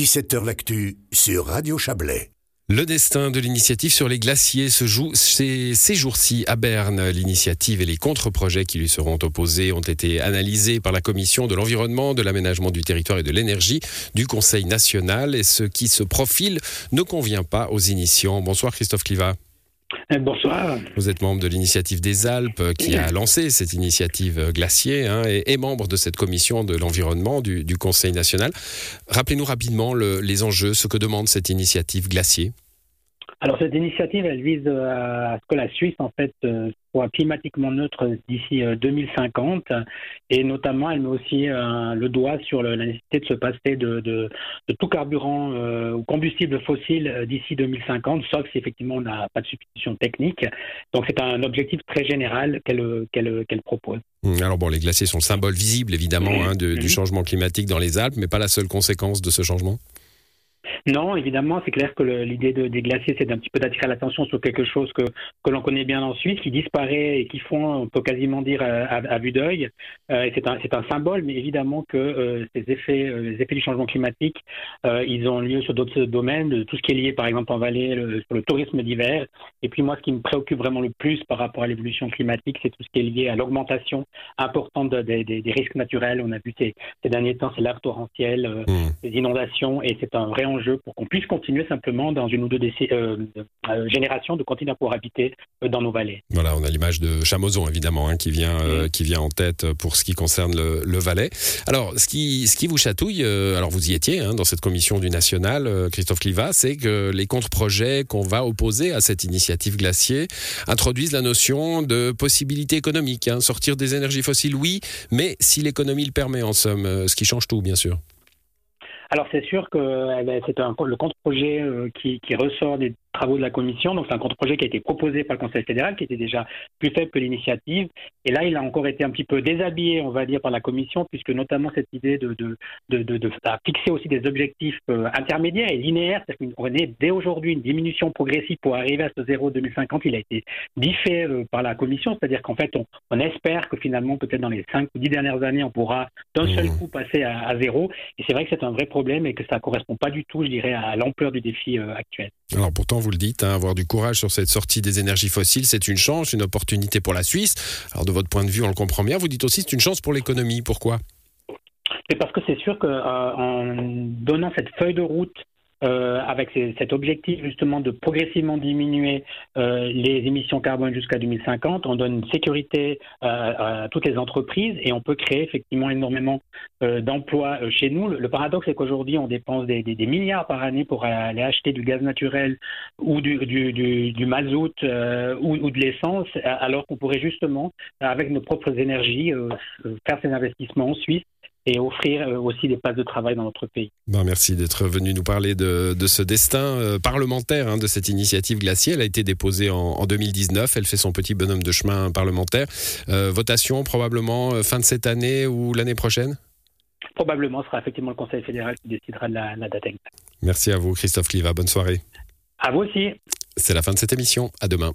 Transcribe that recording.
17h L'actu sur Radio Chablais. Le destin de l'initiative sur les glaciers se joue ces, ces jours-ci à Berne. L'initiative et les contre-projets qui lui seront opposés ont été analysés par la Commission de l'environnement, de l'aménagement du territoire et de l'énergie du Conseil national. Et ce qui se profile ne convient pas aux initiants. Bonsoir Christophe Cliva. Euh, bonsoir. Vous êtes membre de l'initiative des Alpes qui a lancé cette initiative euh, glacier hein, et, membre de cette commission de l'environnement du, Conseil national. Rappelez-nous rapidement les enjeux, ce que demande cette initiative glacier. Alors cette initiative, elle vise à ce que la Suisse en fait soit climatiquement neutre d'ici 2050 et notamment elle met aussi le doigt sur la nécessité de se passer de, tout carburant ou combustible fossile d'ici 2050, sauf si effectivement on n'a pas de substitution technique. Donc c'est un objectif très général qu'elle propose. Mmh, alors bon, les glaciers sont le symbole visible évidemment hein, du changement climatique dans les Alpes, mais pas la seule conséquence de ce changement? Non, évidemment, c'est clair que l'idée de, des glaciers, c'est d'un petit peu d'attirer l'attention sur quelque chose que, que l'on connaît bien en Suisse, qui disparaît et qui font, on peut quasiment dire, à, vue d'œil. Euh, c'est un, un, symbole, mais évidemment que euh, ces effets, euh, les effets du changement climatique, ils ont lieu sur d'autres domaines, tout ce qui est lié, par exemple, en vallée, sur le tourisme d'hiver. Et puis moi, ce qui me préoccupe vraiment le plus par rapport à l'évolution climatique, c'est tout ce qui est lié à l'augmentation importante des risques naturels. On a vu ces, ces derniers temps, c'est l'art torrentiel, mmh. les inondations, et c'est un vrai enjeu pour qu'on puisse continuer simplement dans une ou deux euh, euh, générations de continuer à pouvoir habiter euh, dans nos vallées. Voilà, on a l'image de Chamozon évidemment hein, qui vient qui vient en tête pour ce qui concerne le, Valais. Alors, ce qui ce qui vous chatouille, alors vous y étiez hein, dans cette commission du national, Christophe Cliva, c'est que les contre-projets qu'on va opposer à cette initiative glacier introduisent la notion de possibilité économique, hein. sortir des énergies fossiles, oui, mais si l'économie le permet en somme, ce qui change tout, bien sûr. Alors c'est sûr que eh ben, c'est le contre-projet euh, qui, qui, ressort des travaux de la commission. Donc c'est un contre-projet qui a été proposé par le Conseil fédéral, qui était déjà plus faible que l'initiative. Et là, il a encore été un petit peu déshabillé, on va dire, par la commission, puisque notamment cette idée de, de, de, de, fixer aussi des objectifs euh, intermédiaires et linéaires, c'est-à-dire qu'on est dès aujourd'hui une diminution progressive pour arriver à ce zéro 2050, il a été diffé euh, par la commission, c'est-à-dire qu'en fait, on, on, espère que finalement, peut-être dans les 5 ou 10 dernières années, on pourra d'un seul mmh. coup passer à, à zéro. Et c'est vrai que c'est un vrai problème et que ça ne correspond pas du tout, je dirais, à l'ampleur du défi euh, actuel. Alors pourtant, vous le dites, hein, avoir du courage sur cette sortie des énergies fossiles, c'est une chance, une opportunité pour la Suisse. Alors de votre point de vue, on le comprend bien. Vous dites aussi c'est une chance pour l'économie. Pourquoi? C'est parce que c'est sûr qu'en euh, donnant cette feuille de route euh, avec cet objectif justement de progressivement diminuer euh, les émissions carbone jusqu'à 2050. On donne une sécurité euh, à toutes les entreprises et on peut créer effectivement énormément d'emplois chez nous. Le, paradoxe, c'est qu'aujourd'hui, on dépense des, des, milliards par année pour aller acheter du gaz naturel ou du, du, du, du mazout ou, ou, de l'essence, alors qu'on pourrait justement, avec nos propres énergies, faire ces investissements en Suisse et offrir euh, aussi des places de travail dans notre pays. Ben, merci d'être venu nous parler de, de ce destin euh, parlementaire hein, de cette initiative glacier. Elle a été déposée en, en, 2019. Elle fait son petit bonhomme de chemin parlementaire. Euh, votation probablement fin de cette année ou l'année prochaine? Probablement, ce sera effectivement le Conseil fédéral qui décidera de la, la date exacte. Merci à vous, Christophe Cliva. Bonne soirée. À vous aussi. C'est la fin de cette émission. À demain.